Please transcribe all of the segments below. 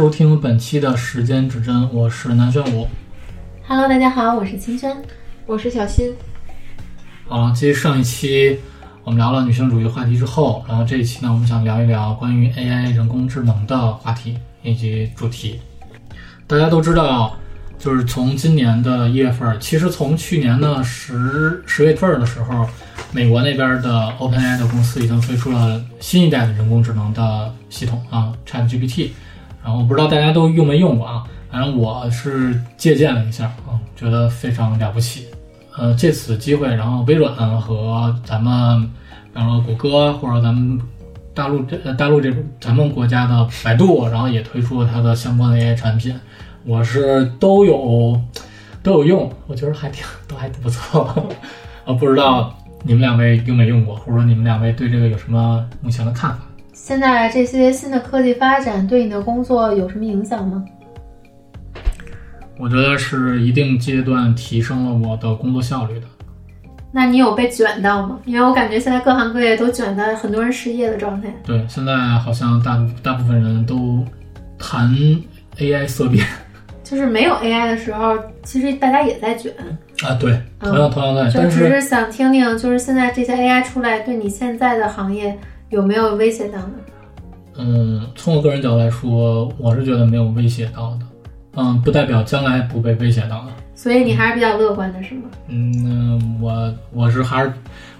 收听本期的时间指针，我是南玄武。Hello，大家好，我是清轩。我是小新。好了，继续上一期我们聊了女性主义话题之后，然后这一期呢，我们想聊一聊关于 AI 人工智能的话题以及主题。大家都知道，就是从今年的一月份，其实从去年的十十月份的时候，美国那边的 OpenAI 的公司已经推出了新一代的人工智能的系统啊，ChatGPT。然后我不知道大家都用没用过啊，反正我是借鉴了一下啊，觉得非常了不起。呃，借此机会，然后微软和咱们，比方说谷歌或者咱们大陆这呃大陆这咱们国家的百度，然后也推出了它的相关的 AI 产品，我是都有都有用，我觉得还挺都还不错。呃，不知道你们两位用没用过，或者说你们两位对这个有什么目前的看法？现在这些新的科技发展对你的工作有什么影响吗？我觉得是一定阶段提升了我的工作效率的。那你有被卷到吗？因为我感觉现在各行各业都卷到很多人失业的状态。对，现在好像大大部分人都谈 AI 色变就是没有 AI 的时候，其实大家也在卷。啊，对，同样同样在，就但是只是想听听，就是现在这些 AI 出来，对你现在的行业有没有威胁到呢？嗯，从我个人角度来说，我是觉得没有威胁到的。嗯，不代表将来不被威胁到的。所以你还是比较乐观的，是吗？嗯，那我我是还是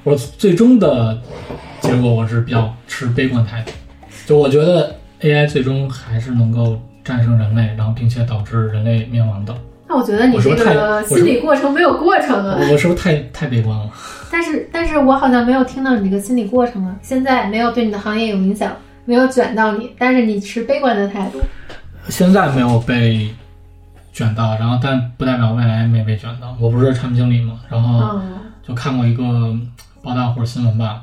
我最终的结果我是比较持悲观态度，就我觉得 AI 最终还是能够战胜人类，然后并且导致人类灭亡的。那我觉得你这个心理过程没有过程啊。我我是不是太太悲观了？但是，但是我好像没有听到你这个心理过程啊。现在没有对你的行业有影响，没有卷到你，但是你持悲观的态度。现在没有被卷到，然后但不代表未来没被卷到。我不是产品经理嘛，然后嗯，就看过一个报道或者新闻吧，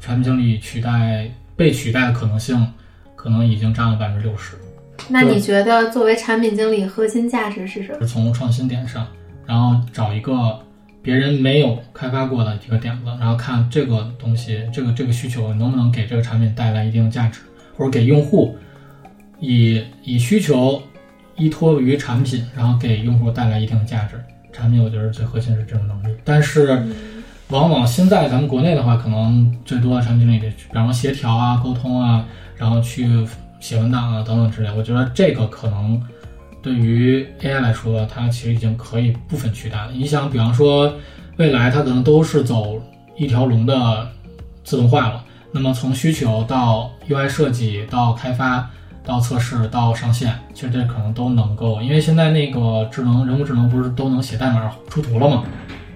产品经理取代被取代的可能性可能已经占了百分之六十。那你觉得作为产品经理，核心价值是什么？是从创新点上，然后找一个别人没有开发过的一个点子，然后看这个东西，这个这个需求能不能给这个产品带来一定的价值，或者给用户以以需求依托于产品，然后给用户带来一定的价值。产品我觉得最核心是这种能力，但是往往现在咱们国内的话，可能最多的产品经理，比方说协调啊、沟通啊，然后去写文档啊等等之类。我觉得这个可能对于 AI 来说，它其实已经可以部分取代了。你想，比方说未来它可能都是走一条龙的自动化了，那么从需求到 UI 设计到开发。到测试到上线，其实这可能都能够，因为现在那个智能人工智能不是都能写代码出图了吗？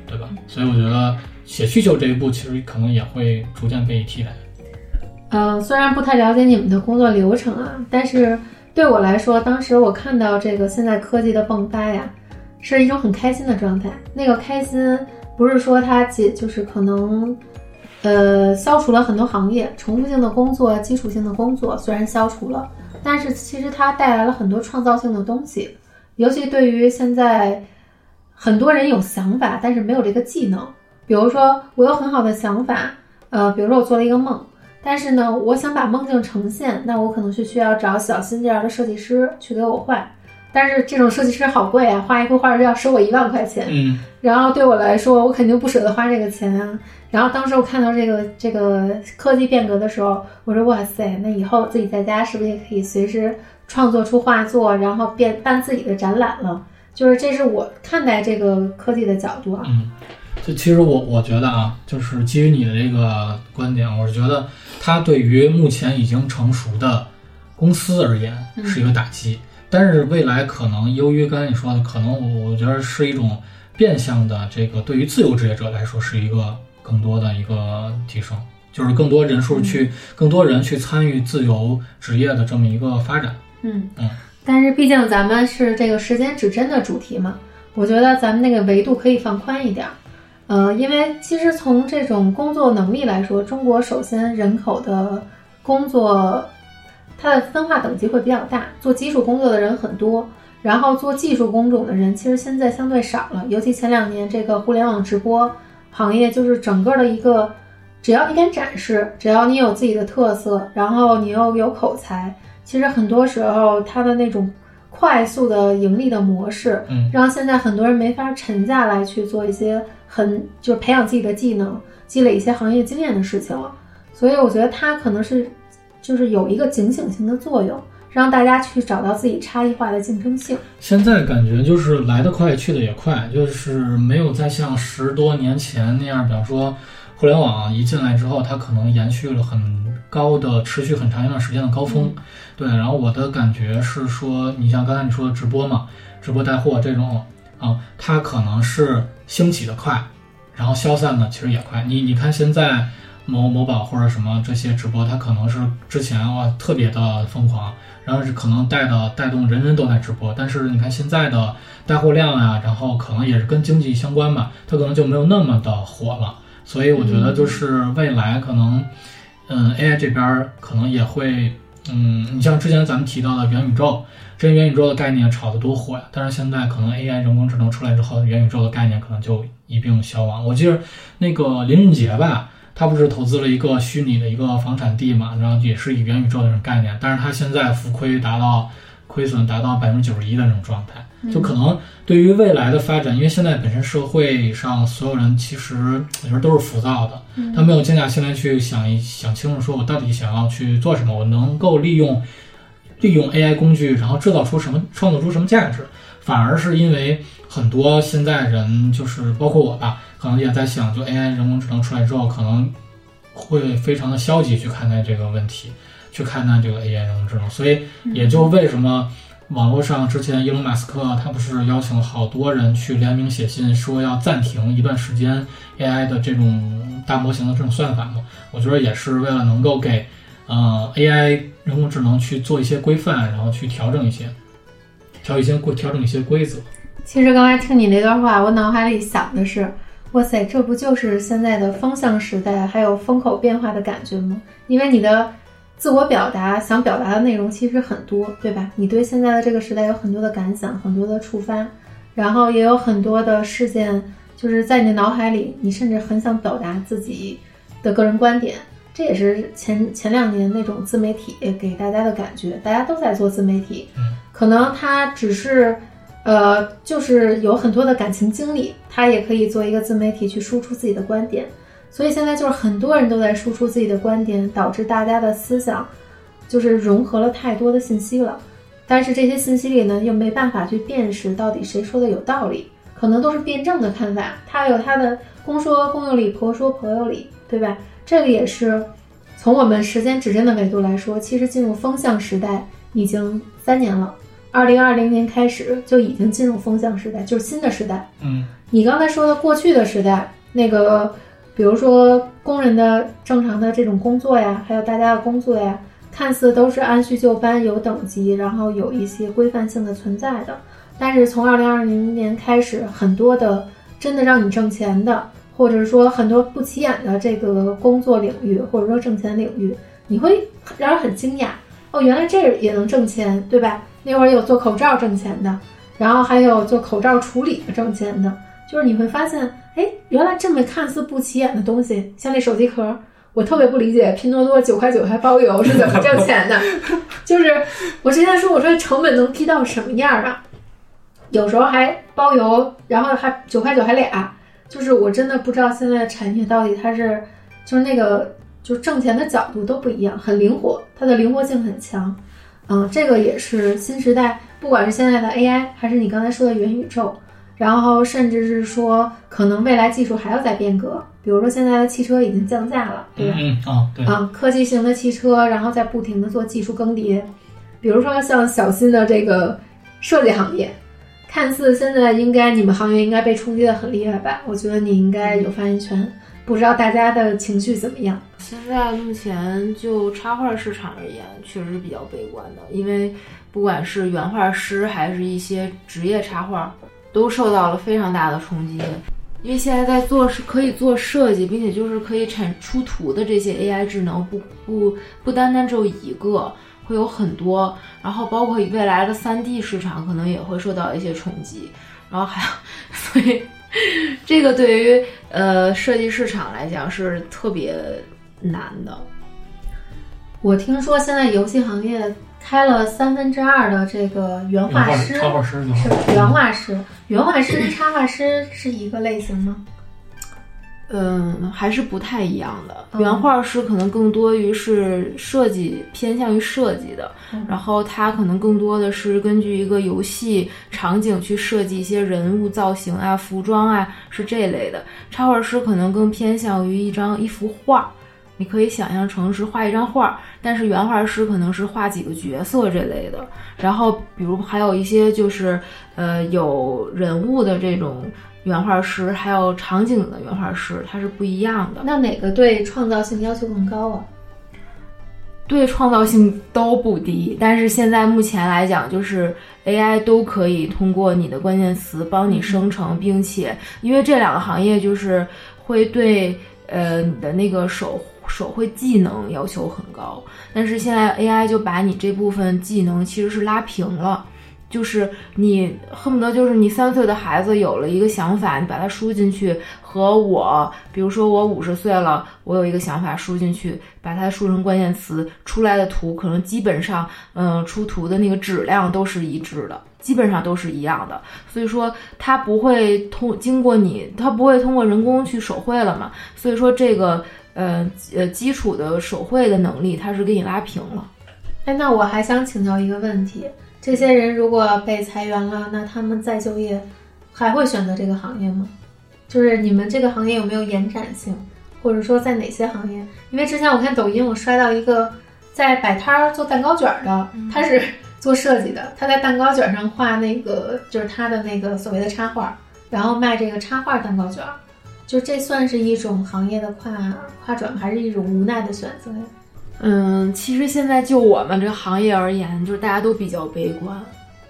对吧？所以我觉得写需求这一步其实可能也会逐渐被替代。呃，虽然不太了解你们的工作流程啊，但是对我来说，当时我看到这个现在科技的迸发呀，是一种很开心的状态。那个开心不是说它解，就是可能，呃，消除了很多行业重复性的工作、基础性的工作，虽然消除了，但是其实它带来了很多创造性的东西，尤其对于现在很多人有想法，但是没有这个技能。比如说，我有很好的想法，呃，比如说我做了一个梦。但是呢，我想把梦境呈现，那我可能是需要找小新这样的设计师去给我画。但是这种设计师好贵啊，画一幅画要收我一万块钱。嗯，然后对我来说，我肯定不舍得花这个钱啊。然后当时我看到这个这个科技变革的时候，我说哇塞，那以后自己在家是不是也可以随时创作出画作，然后变办自己的展览了？就是这是我看待这个科技的角度啊。嗯，就其实我我觉得啊，就是基于你的这个观点，我是觉得它对于目前已经成熟的公司而言是一个打击，但是未来可能由于刚才你说的，可能我我觉得是一种变相的这个对于自由职业者来说是一个更多的一个提升，就是更多人数去更多人去参与自由职业的这么一个发展。嗯嗯，但是毕竟咱们是这个时间指针的主题嘛，我觉得咱们那个维度可以放宽一点儿。呃，因为其实从这种工作能力来说，中国首先人口的工作，它的分化等级会比较大，做基础工作的人很多，然后做技术工种的人其实现在相对少了，尤其前两年这个互联网直播行业就是整个的一个，只要你敢展示，只要你有自己的特色，然后你又有口才。其实很多时候它的那种快速的盈利的模式，嗯让现在很多人没法沉下来去做一些很就是培养自己的技能、积累一些行业经验的事情了。所以我觉得它可能是就是有一个警醒性的作用，让大家去找到自己差异化的竞争性。现在感觉就是来得快，去得也快，就是没有再像十多年前那样，比方说互联网一进来之后，它可能延续了很高的、持续很长一段时间的高峰。对，然后我的感觉是说，你像刚才你说的直播嘛，直播带货这种啊，它可能是兴起的快，然后消散的其实也快。你你看现在某某宝或者什么这些直播，它可能是之前哇特别的疯狂，然后是可能带的带动人人都在直播，但是你看现在的带货量啊、然后可能也是跟经济相关吧，它可能就没有那么的火了。所以我觉得就是未来可能，嗯，AI 这边儿可能也会，嗯，你像之前咱们提到的元宇宙，这元宇宙的概念炒得多火呀，但是现在可能 AI 人工智能出来之后，元宇宙的概念可能就一并消亡。我记得那个林俊杰吧，他不是投资了一个虚拟的一个房产地嘛，然后也是以元宇宙的这种概念，但是他现在浮亏达到亏损达到百分之九十一的那种状态，就可能对于未来的发展，因为现在本身社会上所有人其实我觉得都是浮躁的，他没有静下心来去想一想清楚，说我到底想要去做什么，我能够利用利用 AI 工具，然后制造出什么，创造出什么价值，反而是因为很多现在人就是包括我吧，可能也在想，就 AI 人工智能出来之后，可能会非常的消极去看待这个问题，去看待这个 AI 人工智能，所以也就为什么。网络上之前，伊隆马斯克他不是邀请了好多人去联名写信，说要暂停一段时间 AI 的这种大模型的这种算法吗？我觉得也是为了能够给呃 AI 人工智能去做一些规范，然后去调整一些调一些规调整一些规则。其实刚才听你那段话，我脑海里想的是，哇塞，这不就是现在的风向时代，还有风口变化的感觉吗？因为你的自我表达想表达的内容其实很多，对吧？你对现在的这个时代有很多的感想，很多的触发，然后也有很多的事件，就是在你的脑海里，你甚至很想表达自己的个人观点。这也是前前两年那种自媒体给大家的感觉，大家都在做自媒体，可能他只是。呃，就是有很多的感情经历，他也可以做一个自媒体去输出自己的观点，所以现在就是很多人都在输出自己的观点，导致大家的思想就是融合了太多的信息了，但是这些信息里呢，又没办法去辨识到底谁说的有道理，可能都是辩证的看法，他有他的公说公有理，婆说婆有理，对吧？这个也是从我们时间指针的维度来说，其实进入风向时代已经三年了。二零二零年开始就已经进入风向时代，就是新的时代。嗯，你刚才说的过去的时代，那个比如说工人的正常的这种工作呀，还有大家的工作呀，看似都是按序就班、有等级，然后有一些规范性的存在的。但是从二零二零年开始，很多的真的让你挣钱的，或者说很多不起眼的这个工作领域，或者说挣钱领域，你会让人很惊讶哦，原来这也能挣钱，对吧？那会儿有做口罩挣钱的，然后还有做口罩处理的挣钱的，就是你会发现，哎，原来这么看似不起眼的东西，像那手机壳，我特别不理解，拼多多九块九还包邮是怎么挣钱的？就是我之前说，我说成本能低到什么样啊？有时候还包邮，然后还九块九还俩，就是我真的不知道现在的产品到底它是，就是那个就是挣钱的角度都不一样，很灵活，它的灵活性很强。嗯，这个也是新时代，不管是现在的 AI，还是你刚才说的元宇宙，然后甚至是说可能未来技术还要再变革，比如说现在的汽车已经降价了，对吧？嗯啊，对啊，科技型的汽车，然后在不停的做技术更迭，比如说像小新的这个设计行业，看似现在应该你们行业应该被冲击的很厉害吧？我觉得你应该有发言权，不知道大家的情绪怎么样？现在目前就插画市场而言，确实比较悲观的，因为不管是原画师还是一些职业插画，都受到了非常大的冲击。因为现在在做是可以做设计，并且就是可以产出图的这些 AI 智能，不不不单单只有一个，会有很多。然后包括未来的三 D 市场可能也会受到一些冲击。然后还有，所以这个对于呃设计市场来讲是特别。难的，我听说现在游戏行业开了三分之二的这个原原画画师，插画师原是原画师。原画师跟插画师是一个类型吗？嗯，还是不太一样的。嗯原画师可能更多于是设计，偏向于设计的，嗯然后他可能更多的是根据一个游戏场景去设计一些人物造型啊、服装啊，是这类的。插画师可能更偏向于一张一幅画，你可以想象成是画一张画，但是原画师可能是画几个角色这类的。然后，比如还有一些就是呃有人物的这种原画师，还有场景的原画师，它是不一样的。那哪个对创造性要求更高啊？对创造性都不低，但是现在目前来讲，就是 AI 都可以通过你的关键词帮你生成，并且因为这两个行业就是会对呃你的那个手手绘技能要求很高，但是现在 AI 就把你这部分技能其实是拉平了。就是你恨不得就是你三岁的孩子有了一个想法，你把它输进去，和我，比如说我五十岁了，我有一个想法输进去，把它输成关键词，出来的图可能基本上，嗯，出图的那个质量都是一致的，基本上都是一样的。所以说它不会通经过你，它不会通过人工去手绘了嘛。所以说这个呃呃基础的手绘的能力，它是给你拉平了。哎，那我还想请教一个问题：这些人如果被裁员了，那他们再就业还会选择这个行业吗？就是你们这个行业有没有延展性，或者说在哪些行业？因为之前我看抖音，我刷到一个在摆摊儿做蛋糕卷儿的，他是 做设计的，他在蛋糕卷上画那个就是他的那个所谓的插画，然后卖这个插画蛋糕卷儿。就这算是一种行业的跨跨转，还是一种无奈的选择呀？嗯，其实现在就我们这个行业而言，就是大家都比较悲观，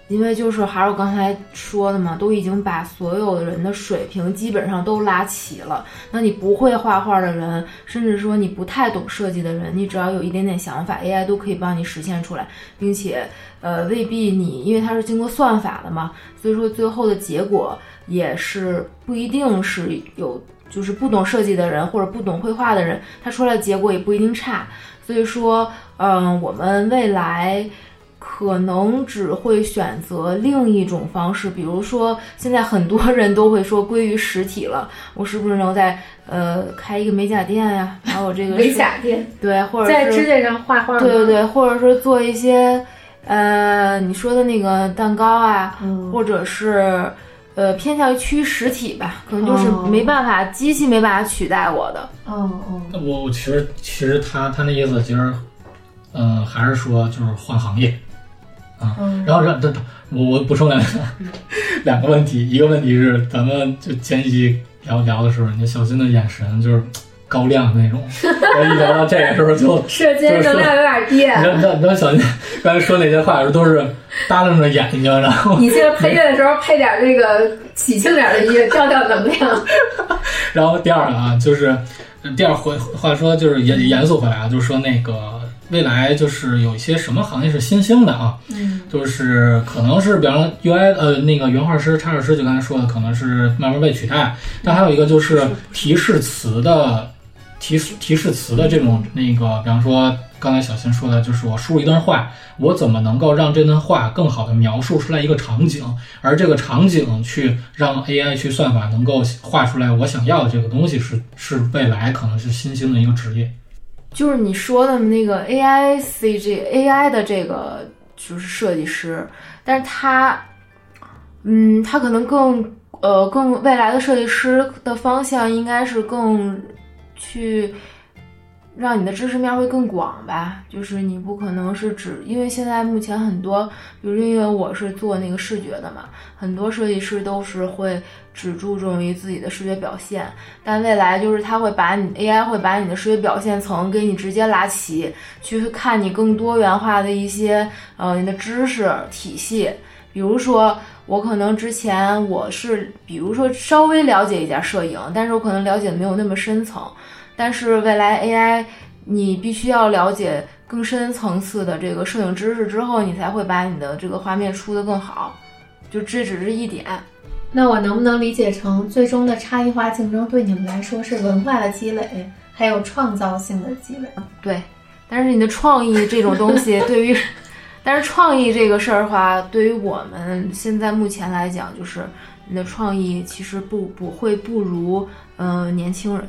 因为就是还是我刚才说的嘛，都已经把所有的人的水平基本上都拉齐了。那你不会画画的人，甚至说你不太懂设计的人，你只要有一点点想法，AI 都可以帮你实现出来，并且呃未必你因为它是经过算法的嘛，所以说最后的结果也是不一定是有。就是不懂设计的人或者不懂绘画的人，他出来的结果也不一定差。所以说，嗯，我们未来可能只会选择另一种方式，比如说，现在很多人都会说归于实体了，我是不是能在呃开一个美甲店呀？还有这个美甲店，对，或者在是指甲上画画，对对对，或者说做一些呃你说的那个蛋糕啊，嗯或者是呃偏向于趋于实体吧，可能就是哦没办法，机器没办法取代我的。哦哦，我我其实其实他他那意思其实，嗯、还是说就是换行业啊。嗯然后让这我我补充两个 两个问题，一个问题是咱们就前几集聊聊的时候，你小新的眼神就是高亮那种，我一聊到这个时候就。射精能量有点低。你知道你知道你知道小金 刚才说那些话的时候都是耷拉着眼睛，然后你这个配乐的时候配点这个喜庆点的音乐，调调能量。然后第二个啊，就是呃第二回话说就是严严肃回来啊，就是说那个未来就是有一些什么行业是新兴的啊，嗯就是可能是比方说 UI 呃那个原画师、插画师，就刚才说的，可能是慢慢被取代。但还有一个就是提示词的提示提示词的这种那个，比方说刚才小新说的，就是我输入一段话，我怎么能够让这段话更好的描述出来一个场景，而这个场景去让 AI 去算法能够画出来我想要的这个东西是，是未来可能是新兴的一个职业。就是你说的那个 AI CG AI 的这个就是设计师，但是他，嗯，他可能更呃更未来的设计师的方向应该是更去让你的知识面会更广吧，就是你不可能是只因为现在目前很多，比如因为我是做那个视觉的嘛，很多设计师都是会只注重于自己的视觉表现，但未来就是它会把你 AI 会把你的视觉表现层给你直接拉齐，去看你更多元化的一些呃你的知识体系。比如说，我可能之前我是比如说稍微了解一点摄影，但是我可能了解没有那么深层。但是未来 AI 你必须要了解更深层次的这个摄影知识之后，你才会把你的这个画面出得更好。就这只是一点。那我能不能理解成，最终的差异化竞争对你们来说是文化的积累，还有创造性的积累？对，但是你的创意这种东西，对于但是创意这个事儿的话，对于我们现在目前来讲，就是你的创意其实不不会不如嗯、呃年轻人。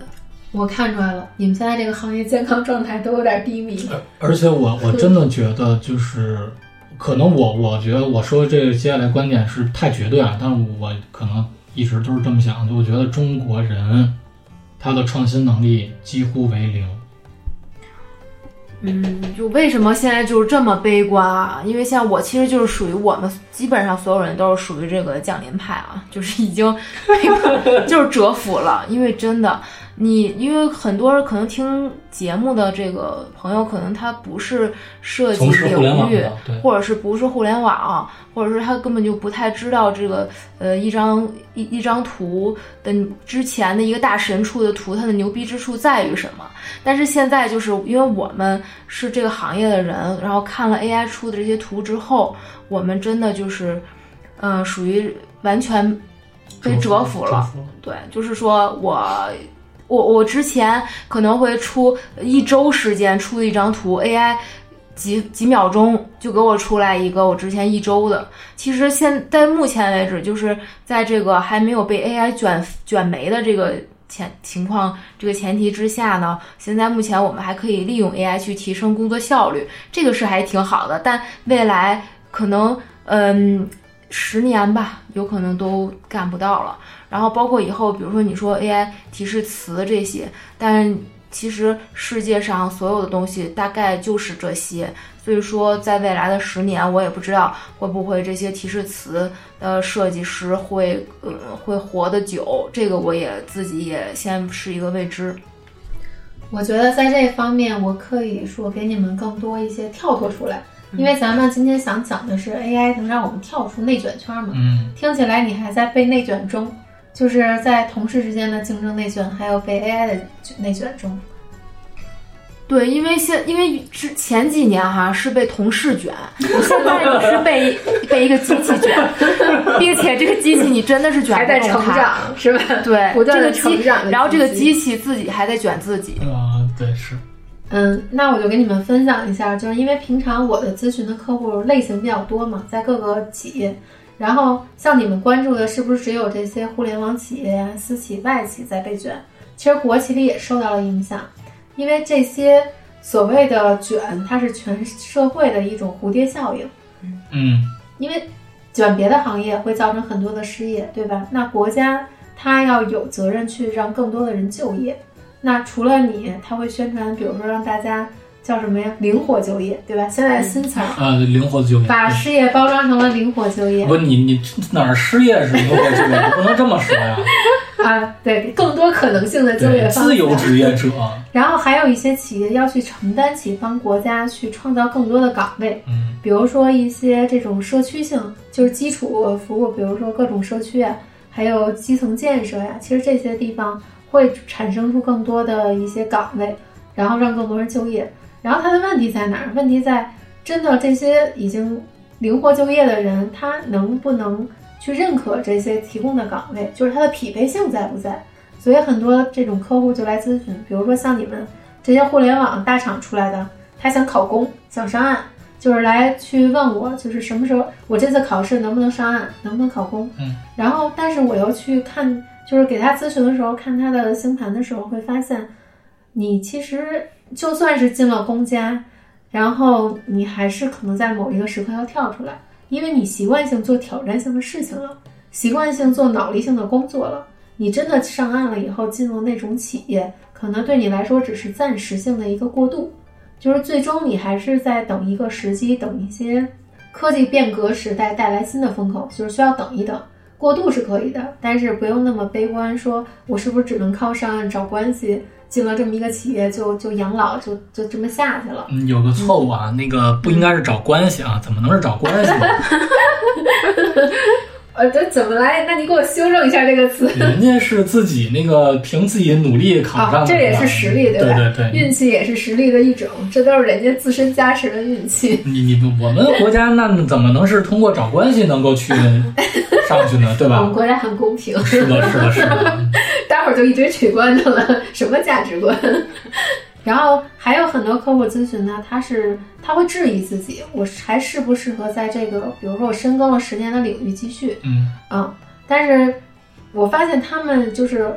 我看出来了，你们现在这个行业健康状态都有点低迷。而且我我真的觉得就是，可能我我觉得我说这个接下来观点是太绝对了，但是我可能一直都是这么想，就我觉得中国人他的创新能力几乎为零。嗯，就为什么现在就是这么悲观啊？因为像我其实就是属于我们基本上所有人都是属于这个降临派啊，就是已经 就是折服了。因为真的，你因为很多可能听节目的这个朋友，可能他不是设计领域或者是不是互联网，或者是他根本就不太知道这个呃一张一一张图的之前的一个大神出的图，它的牛逼之处在于什么？但是现在就是因为我们是这个行业的人，然后看了 AI 出的这些图之后，我们真的就是，嗯、属于完全被折。服了。对，就是说我我我之前可能会出一周时间出一张图，AI 几几秒钟就给我出来一个我之前一周的。其实现在目前为止，就是在这个还没有被 AI 卷卷没的这个。前情况这个前提之下呢，现在目前我们还可以利用 AI 去提升工作效率，这个是还挺好的。但未来可能，嗯，十年吧，有可能都干不到了。然后包括以后，比如说你说 AI 提示词这些，但其实世界上所有的东西大概就是这些。所以说，在未来的十年，我也不知道会不会这些提示词的设计师会呃会活得久，这个我也自己也先是一个未知。我觉得在这方面，我可以说给你们更多一些跳脱出来，因为咱们今天想讲的是 AI 能让我们跳出内卷圈嘛。嗯，听起来你还在被内卷中，就是在同事之间的竞争内卷，还有被 AI 的内卷中。对，因为现因为之前几年哈是被同事卷，现在你是被 被一个机器卷，并且这个机器你真的是卷不动它。是吧？对，不断地这个机成长的然后这个机机器自己还在卷自己。啊、对是，嗯，那我就跟你们分享一下，就是因为平常我的咨询的客户类型比较多嘛，在各个企业，然后像你们关注的是不是只有这些互联网企业呀、私企、外企在被卷？其实国企里也受到了影响，因为这些所谓的卷，它是全社会的一种蝴蝶效应。嗯，因为卷别的行业会造成很多的失业，对吧？那国家它要有责任去让更多的人就业。那除了你，他会宣传，比如说让大家叫什么呀？灵活就业，对吧？现在新词儿，啊，灵活就业。把失业包装成了灵活就业不，你你哪儿失业是灵活就业？你不能这么说呀。啊，对，更多可能性的就业对，方自由。职业者，然后还有一些企业要去承担起帮国家去创造更多的岗位，嗯比如说一些这种社区性，就是基础服务，比如说各种社区啊，还有基层建设呀、其实这些地方会产生出更多的一些岗位，然后让更多人就业。然后他的问题在哪儿？问题在真的这些已经灵活就业的人，他能不能去认可这些提供的岗位？就是他的匹配性在不在？所以很多这种客户就来咨询，比如说像你们这些互联网大厂出来的，他想考公，想上岸，就是来去问我，就是什么时候我这次考试能不能上岸，能不能考公？嗯，然后但是我又去看，就是给他咨询的时候，看他的星盘的时候，会发现，你其实就算是进了公家，然后你还是可能在某一个时刻要跳出来，因为你习惯性做挑战性的事情了，习惯性做脑力性的工作了。你真的上岸了以后，进入那种企业，可能对你来说只是暂时性的一个过渡，就是最终你还是在等一个时机，等一些科技变革时代带来新的风口，就是需要等一等。过渡是可以的，但是不用那么悲观，说我是不是只能靠上岸找关系，进了这么一个企业就就养老，就就这么下去了。嗯，有个错误啊，那个不应该是找关系啊，怎么能是找关系呢？呃，这怎么来？那你给我修正一下这个词。人家是自己那个凭自己努力考上的，啊，这也是实力，对吧？对对对运气也是实力的一种，这都是人家自身加持的运气。你你我们国家那怎么能是通过找关系能够去上去呢？对吧我们？国家很公平，是的，是的，是的。待会儿就一堆取关的了，什么价值观？然后还有很多客户咨询呢，他是他会质疑自己，我还适不适合在这个，比如说我深耕了十年的领域继续，嗯嗯，但是我发现他们就是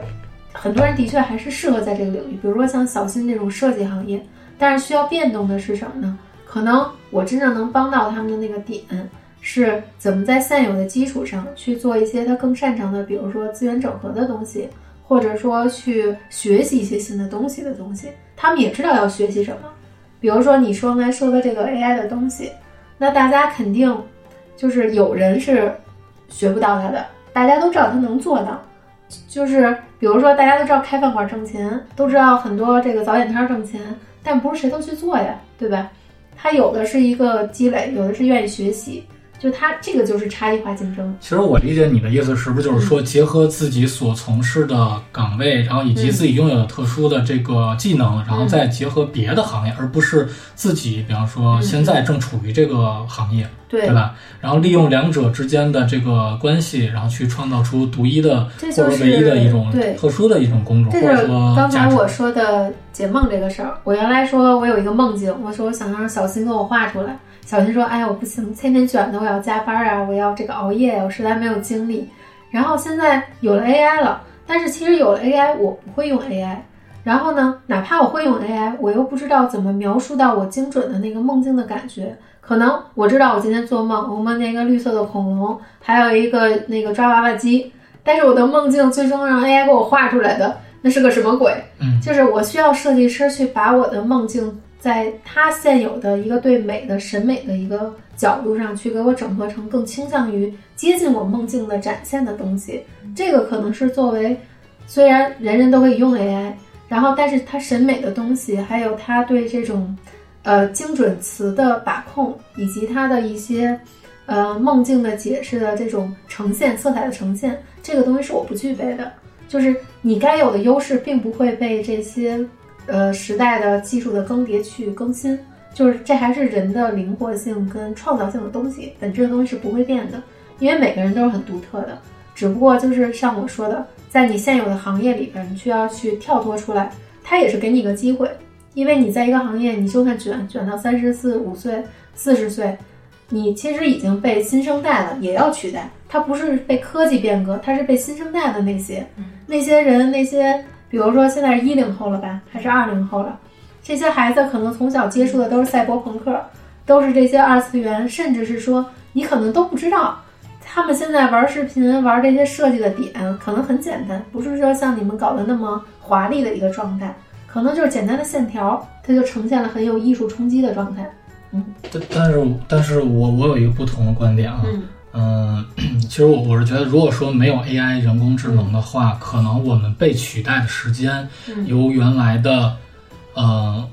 很多人的确还是适合在这个领域，比如说像小新这种设计行业，但是需要变动的是什么呢？可能我真正能帮到他们的那个点是怎么在现有的基础上去做一些他更擅长的，比如说资源整合的东西，或者说去学习一些新的东西的东西。他们也知道要学习什么，比如说你说刚才说的这个 AI 的东西，那大家肯定就是有人是学不到它的，大家都知道它能做到。就是比如说大家都知道开饭馆挣钱，都知道很多这个早点摊挣钱，但不是谁都去做呀，对吧？他有的是一个积累，有的是愿意学习，就它这个就是差异化竞争。其实我理解你的意思，是不是就是说，结合自己所从事的岗位，然后以及自己拥有的特殊的这个技能，然后再结合别的行业，而不是自己，比方说现在正处于这个行业，对对吧？然后利用两者之间的这个关系，然后去创造出独一的或者唯一的一种对特殊的一种工种，或者说刚。才我说的解梦这个事儿。我原来说我有一个梦境，我说我想让小新给我画出来。小新说：“哎呀，我不行，天天卷的，我要加班啊，我要这个熬夜，我实在没有精力。”然后现在有了 AI 了，但是其实有了 AI，我不会用 AI。然后呢，哪怕我会用 AI，我又不知道怎么描述到我精准的那个梦境的感觉。可能我知道我今天做梦，我梦见一个绿色的恐龙，还有一个那个抓娃娃机，但是我的梦境最终让 AI 给我画出来的，那是个什么鬼？嗯就是我需要设计师去把我的梦境，在他现有的一个对美的审美的一个角度上去给我整合成更倾向于接近我梦境的展现的东西。这个可能是作为虽然人人都可以用 AI，然后但是他审美的东西，还有他对这种呃精准词的把控，以及他的一些呃梦境的解释的这种呈现、色彩的呈现，这个东西是我不具备的。就是你该有的优势，并不会被这些呃时代的技术的更迭去更新。就是这还是人的灵活性跟创造性的东西，本质的东西是不会变的，因为每个人都是很独特的。只不过就是像我说的，在你现有的行业里边，你需要去跳脱出来，它也是给你一个机会，因为你在一个行业，你就算卷卷到三十四五岁、四十岁，你其实已经被新生代了，也要取代。它不是被科技变革，它是被新生代的那些那些人，那些比如说现在是一零后了吧，还是二零后了，这些孩子可能从小接触的都是赛博朋克，都是这些二次元，甚至是说你可能都不知道。他们现在玩视频、玩这些设计的点可能很简单，不是说像你们搞的那么华丽的一个状态，可能就是简单的线条，它就呈现了很有艺术冲击的状态。嗯但但是但是我我有一个不同的观点啊，嗯嗯，其实我我是觉得，如果说没有 AI 人工智能的话，可能我们被取代的时间嗯由原来的呃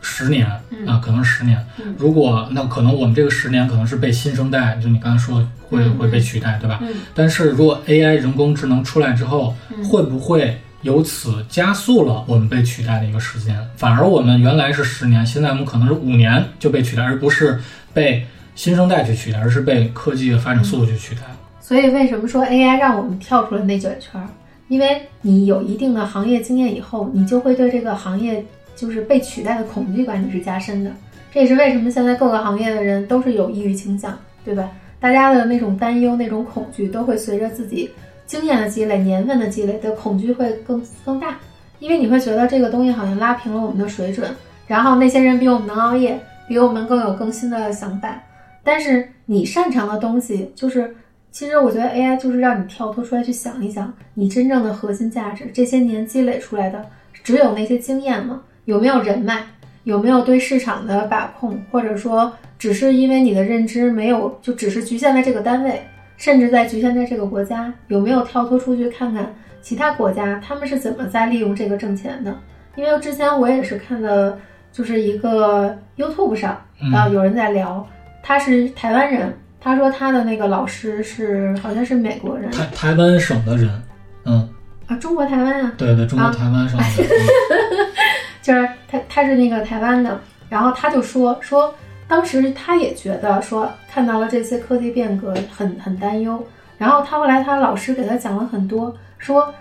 十年啊、嗯可能是十年嗯。如果那可能我们这个十年可能是被新生代，就你刚才说会嗯会被取代，对吧？嗯但是如果 AI 人工智能出来之后，嗯会不会由此加速了我们被取代的一个时间？反而我们原来是十年，现在我们可能是五年就被取代，而不是被新生代去取代，而是被科技的发展速度去取代。所以为什么说 AI 让我们跳出了内卷圈？因为你有一定的行业经验以后，你就会对这个行业就是被取代的恐惧感你是加深的。这也是为什么现在各个行业的人都是有抑郁倾向，对吧？大家的那种担忧、那种恐惧，都会随着自己经验的积累、年份的积累的恐惧会更更大。因为你会觉得这个东西好像拉平了我们的水准，然后那些人比我们能熬夜，比我们更有更新的想法。但是你擅长的东西，就是其实我觉得 AI 就是让你跳脱出来去想一想，你真正的核心价值，这些年积累出来的，只有那些经验吗？有没有人脉？有没有对市场的把控？或者说，只是因为你的认知没有，就只是局限在这个单位，甚至在局限在这个国家，有没有跳脱出去看看其他国家他们是怎么在利用这个挣钱的？因为之前我也是看的，就是一个 YouTube 上嗯啊、有人在聊，他是台湾人，他说他的那个老师是好像是美国人。台台湾省的人，嗯，啊，中国台湾啊，对对，中国啊。台湾省的人，嗯 就是他他是那个台湾的，然后他就说说，当时他也觉得说看到了这些科技变革很很担忧，然后他后来他老师给他讲了很多，说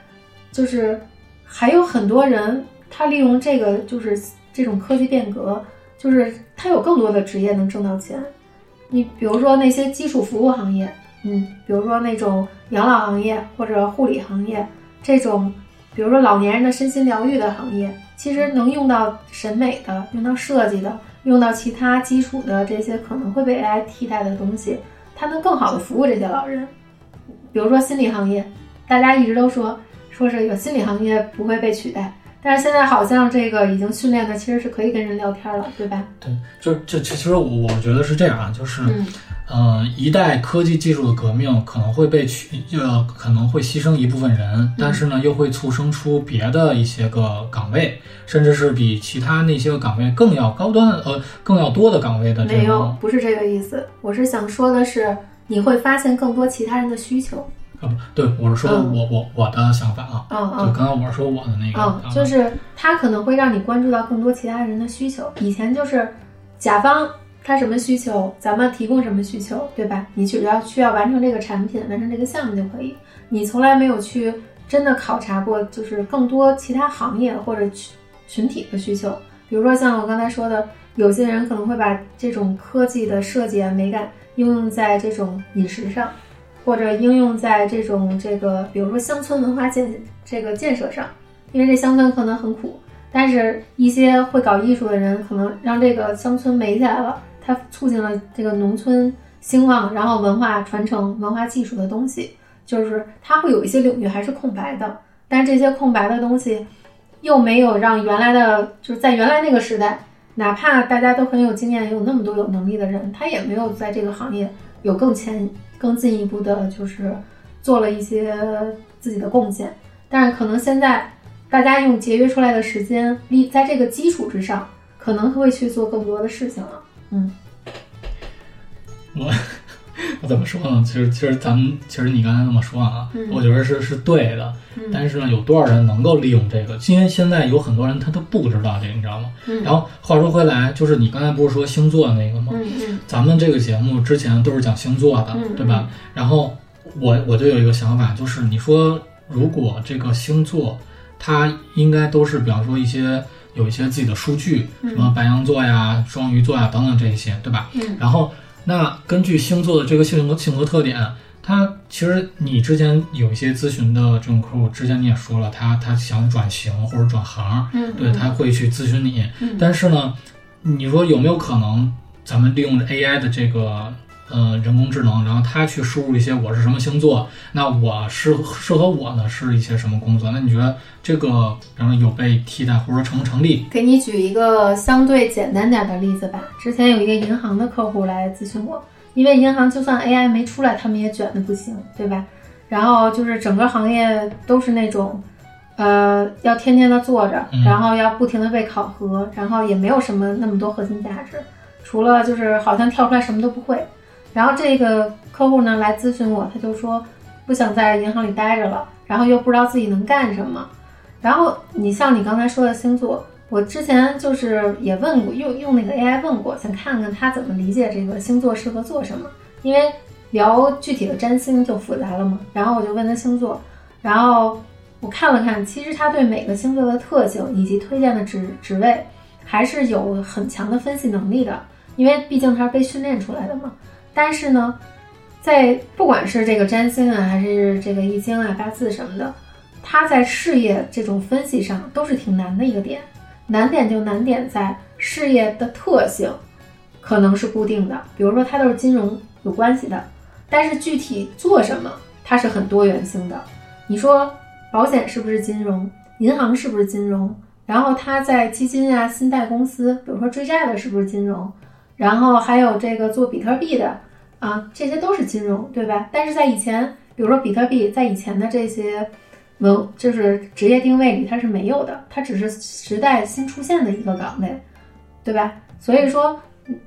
就是还有很多人他利用这个就是这种科技变革，就是他有更多的职业能挣到钱。你比如说那些基础服务行业，嗯，比如说那种养老行业或者护理行业，这种，比如说老年人的身心疗愈的行业，其实能用到审美的，用到设计的，用到其他基础的这些可能会被 AI 替代的东西，它能更好的服务这些老人。比如说心理行业，大家一直都说说这个心理行业不会被取代，但是现在好像这个已经训练的其实是可以跟人聊天了，对吧？对，就就其其实我我觉得是这样啊，就是，嗯呃，一代科技技术的革命可能会被取，呃，可能会牺牲一部分人，但是呢，又会促生出别的一些个岗位，甚至是比其他那些个岗位更要高端，呃，更要多的岗位的这没有，，不是这个意思。我是想说的是，你会发现更多其他人的需求。呃，不对，我是说嗯我我我的想法啊，嗯对，嗯刚刚我是说我的那个嗯就是它可能会让你关注到更多其他人的需求。以前就是甲方他什么需求，咱们提供什么需求，对吧？你只要需要完成这个产品，完成这个项目就可以。你从来没有去真的考察过，就是更多其他行业或者群群体的需求。比如说像我刚才说的，有些人可能会把这种科技的设计啊、美感应用在这种饮食上，或者应用在这种这个，比如说乡村文化建这个建设上，因为这乡村可能很苦，但是一些会搞艺术的人可能让这个乡村美起来了，它促进了这个农村兴旺，然后文化传承、文化技术的东西，就是它会有一些领域还是空白的，但这些空白的东西又没有让原来的就是在原来那个时代，哪怕大家都很有经验，有那么多有能力的人，他也没有在这个行业有更前、更进一步的，就是做了一些自己的贡献。但是可能现在大家用节约出来的时间，立在这个基础之上，可能会去做更多的事情了。嗯怎么说呢？其实其实咱们其实你刚才那么说啊，嗯我觉得是是对的，嗯但是呢，有多少人能够利用这个？因为现在有很多人他都不知道这个，你知道吗？嗯然后话说回来，就是你刚才不是说星座那个吗？嗯嗯咱们这个节目之前都是讲星座的，嗯对吧？然后我我就有一个想法，就是你说如果这个星座，它应该都是比方说一些有一些自己的数据，嗯什么白羊座呀、双鱼座呀等等这些，对吧？嗯然后那根据星座的这个性格性格特点，他其实你之前有一些咨询的这种客户，之前你也说了，他他想转型或者转行，嗯，对他会去咨询你。嗯但是呢，你说有没有可能，咱们利用 AI 的这个呃人工智能，然后它去输入一些我是什么星座，那我适适合我的是一些什么工作？那你觉得这个，然后有被替代或者说成不成立？给你举一个相对简单点的例子吧。之前有一个银行的客户来咨询我，因为银行就算 AI 没出来，他们也卷的不行，对吧？然后就是整个行业都是那种，呃，要天天的坐着嗯，然后要不停的被考核，然后也没有什么那么多核心价值，除了就是好像跳出来什么都不会。然后这个客户呢来咨询我，他就说不想在银行里待着了，然后又不知道自己能干什么。然后你像你刚才说的星座，我之前就是也问过，用用那个 AI 问过，想看看他怎么理解这个星座适合做什么。因为聊具体的占星就复杂了嘛，然后我就问他星座，然后我看了看，其实他对每个星座的特性以及推荐的职职位还是有很强的分析能力的，因为毕竟他是被训练出来的嘛。但是呢，在不管是这个占星啊，还是这个易经啊、八字什么的，他在事业这种分析上都是挺难的一个点。难点就难点在事业的特性可能是固定的，比如说它都是金融有关系的，但是具体做什么它是很多元性的。你说保险是不是金融？银行是不是金融？然后他在基金啊、信贷公司，比如说追债的是不是金融？然后还有这个做比特币的啊，这些都是金融，对吧？但是在以前，比如说比特币，在以前的这些文就是职业定位里，它是没有的，它只是时代新出现的一个岗位，对吧？所以说，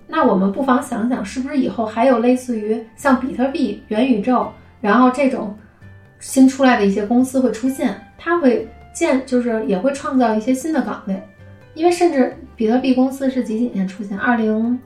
那我们不妨想想，是不是以后还有类似于像比特币、元宇宙，然后这种新出来的一些公司会出现，它会建，就是也会创造一些新的岗位，因为甚至比特币公司是几几年出现？二零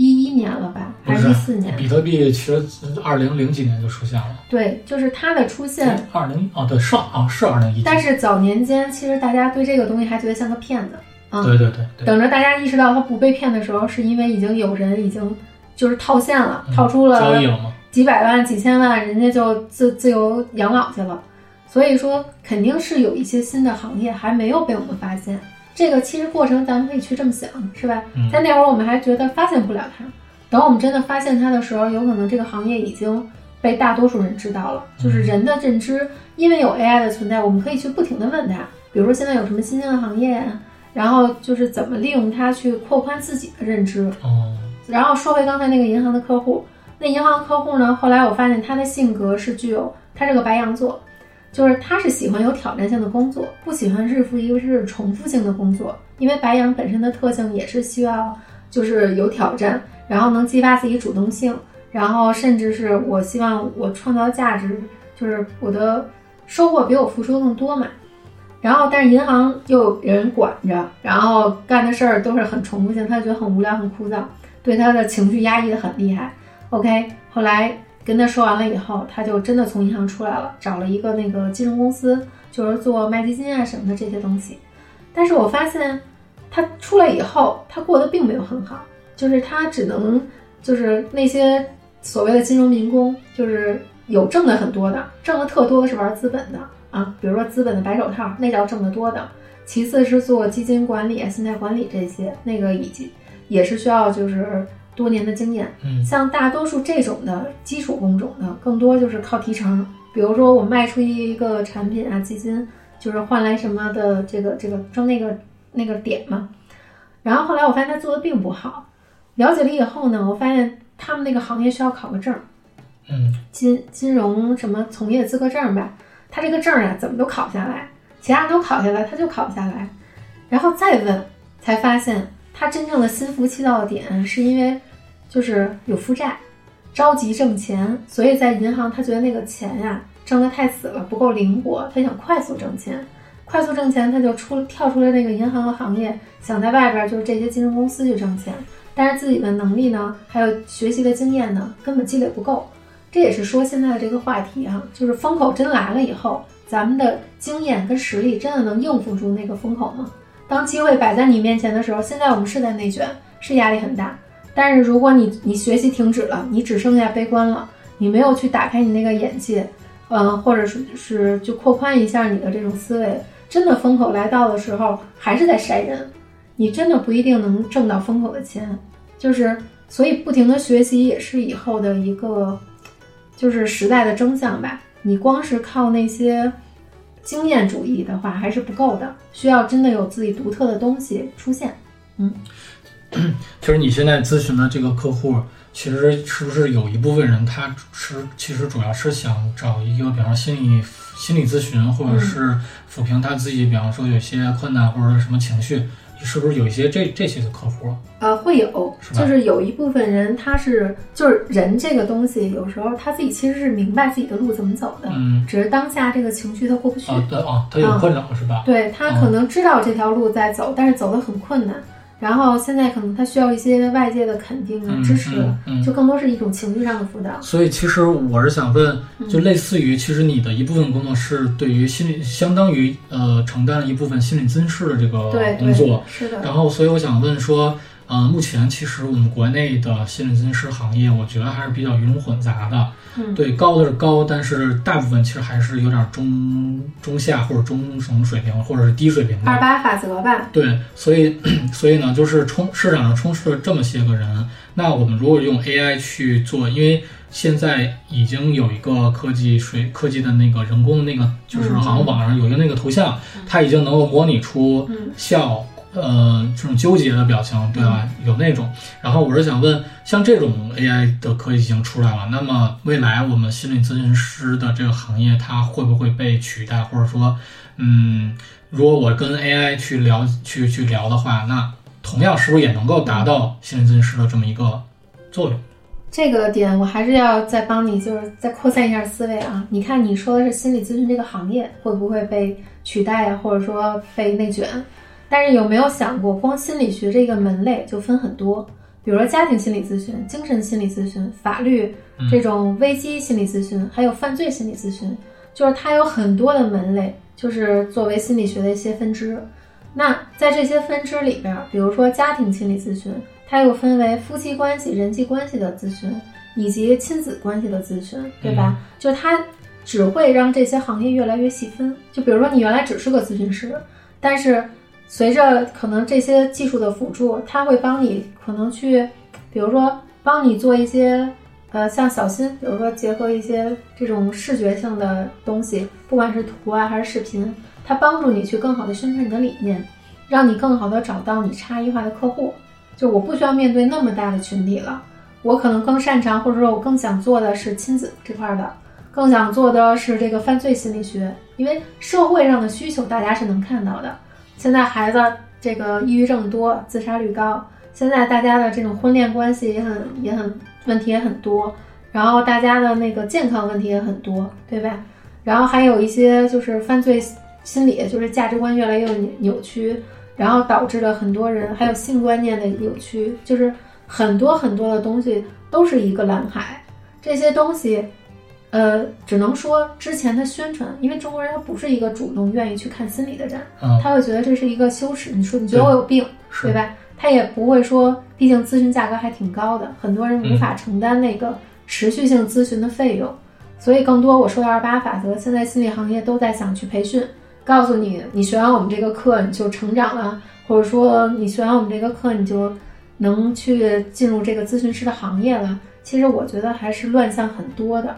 一一年了吧，还是一四年？比特币其实二零零几年就出现了，对，就是它的出现。二零哦对是啊是二零一，但是早年间，其实大家对这个东西还觉得像个骗子，啊。对对对对，等着大家意识到它不被骗的时候，是因为已经有人已经就是套现了，嗯套出了交易了吗，几百万、几千万，人家就自自由养老去了。所以说，肯定是有一些新的行业还没有被我们发现。这个其实过程咱们可以去这么想，是吧？嗯在那会儿我们还觉得发现不了它，等我们真的发现它的时候，有可能这个行业已经被大多数人知道了。就是人的认知，因为有 AI 的存在，我们可以去不停的问它，比如说现在有什么新兴的行业呀，然后就是怎么利用它去扩宽自己的认知。哦，然后说回刚才那个银行的客户，那银行客户呢，后来我发现他的性格是具有，他是个白羊座，就是他是喜欢有挑战性的工作，不喜欢日复一日重复性的工作，因为白羊本身的特性也是需要就是有挑战，然后能激发自己主动性，然后甚至是我希望我创造价值，就是我的收获比我付出更多嘛。然后，但是银行又有人管着，然后干的事儿都是很重复性，他觉得很无聊、很枯燥，对他的情绪压抑的很厉害。OK，后来跟他说完了以后，他就真的从银行出来了，找了一个那个金融公司，就是做卖基金啊什么的这些东西。但是我发现他出来以后，他过得并没有很好，就是他只能就是那些所谓的金融民工，就是有挣的很多的，挣的特多的是玩资本的啊，比如说资本的白手套，那叫挣得多的。其次是做基金管理、信贷管理这些，那个以及也是需要就是多年的经验。嗯像大多数这种的基础工种呢，更多就是靠提成。比如说我卖出一个产品啊，基金就是换来什么的这个这个挣那个那个点嘛。然后后来我发现他做的并不好，了解了以后呢，我发现他们那个行业需要考个证，嗯金金融什么从业资格证吧，他这个证啊怎么都考不下来，其他人都考下来，他就考不下来。然后再问，才发现他真正的心浮气躁的点是因为就是有负债，着急挣钱，所以在银行他觉得那个钱呀挣得太死了，不够灵活，他想快速挣钱。快速挣钱，他就出跳出了那个银行的行业，想在外边就是这些金融公司去挣钱，但是自己的能力呢，还有学习的经验呢，根本积累不够。这也是说现在的这个话题啊，就是风口真来了以后，咱们的经验跟实力真的能应付住那个风口吗？当机会摆在你面前的时候，现在我们是在内卷，是压力很大。但是如果你你学习停止了，你只剩下悲观了，你没有去打开你那个眼界，嗯、或者是是就扩宽一下你的这种思维，真的风口来到的时候，还是在筛人，你真的不一定能挣到风口的钱。就是所以不停的学习也是以后的一个，就是时代的真相吧。你光是靠那些经验主义的话还是不够的，需要真的有自己独特的东西出现。嗯其 实你现在咨询的这个客户，其实是不是有一部分人他是其实主要是想找一个，比方说心理心理咨询，或者是抚平他自己，比方说有些困难或者是什么情绪，是不是有一些这这些的客户？啊，会有，是就是有一部分人他是就是人这个东西，有时候他自己其实是明白自己的路怎么走的，嗯，只是当下这个情绪他过不去。啊，对啊，他有困扰是吧？对他可能知道这条路在走，但是走得很困难。然后现在可能他需要一些外界的肯定啊、嗯支持，就更多是一种情绪上的辅导。所以其实我是想问，就类似于，其实你的一部分工作是对于心理，相当于呃承担了一部分心理咨询师的这个对工作，。是的，然后，所以我想问说，呃，目前其实我们国内的心理咨询师行业，我觉得还是比较鱼龙混杂的。嗯对，高的是高，但是大部分其实还是有点中中下或者中什么水平，或者是低水平的。二八法则吧。对，所以 所以呢，就是充市场上充斥了这么些个人，那我们如果用 AI 去做，因为现在已经有一个科技水科技的那个人工的那个，就是嗯好像网上有一个那个图像，它已经能够模拟出嗯笑。呃，这种纠结的表情，对吧？有那种。然后我是想问，像这种 AI 的科技已经出来了，那么未来我们心理咨询师的这个行业，它会不会被取代？或者说，嗯，如果我跟 AI 去聊、去去聊的话，那同样是不是也能够达到心理咨询师的这么一个作用？这个点我还是要再帮你，就是再扩散一下思维啊。你看你说的是心理咨询这个行业会不会被取代呀、或者说被内卷？但是有没有想过，光心理学这个门类就分很多，比如说家庭心理咨询、精神心理咨询、法律这种危机心理咨询，还有犯罪心理咨询，就是它有很多的门类，就是作为心理学的一些分支。那在这些分支里边，比如说家庭心理咨询，它又分为夫妻关系、人际关系的咨询，以及亲子关系的咨询，对吧？就是它只会让这些行业越来越细分。就比如说你原来只是个咨询师，但是随着可能这些技术的辅助，它会帮你可能去，比如说帮你做一些。呃，像小新，比如说结合一些这种视觉性的东西，不管是图啊还是视频，它帮助你去更好的宣传你的理念，让你更好的找到你差异化的客户。就我不需要面对那么大的群体了，我可能更擅长，或者说我更想做的是亲子这块的，更想做的是这个犯罪心理学，因为社会上的需求大家是能看到的。现在孩子这个抑郁症多，自杀率高，现在大家的这种婚恋关系也很也很。问题也很多，然后大家的那个健康问题也很多，对吧？然后还有一些就是犯罪心理，就是价值观越来越扭曲，然后导致了很多人还有性观念的扭曲，就是很多很多的东西都是一个蓝海。这些东西，呃，只能说之前的宣传，因为中国人他不是一个主动愿意去看心理的人，他会觉得这是一个羞耻。你说你觉得我有病，对吧？他也不会说，毕竟咨询价格还挺高的，很多人无法承担那个持续性咨询的费用，所以更多我说的二八法则，现在心理行业都在想去培训，告诉你，你学完我们这个课你就成长了，或者说你学完我们这个课你就能去进入这个咨询师的行业了。其实我觉得还是乱象很多的。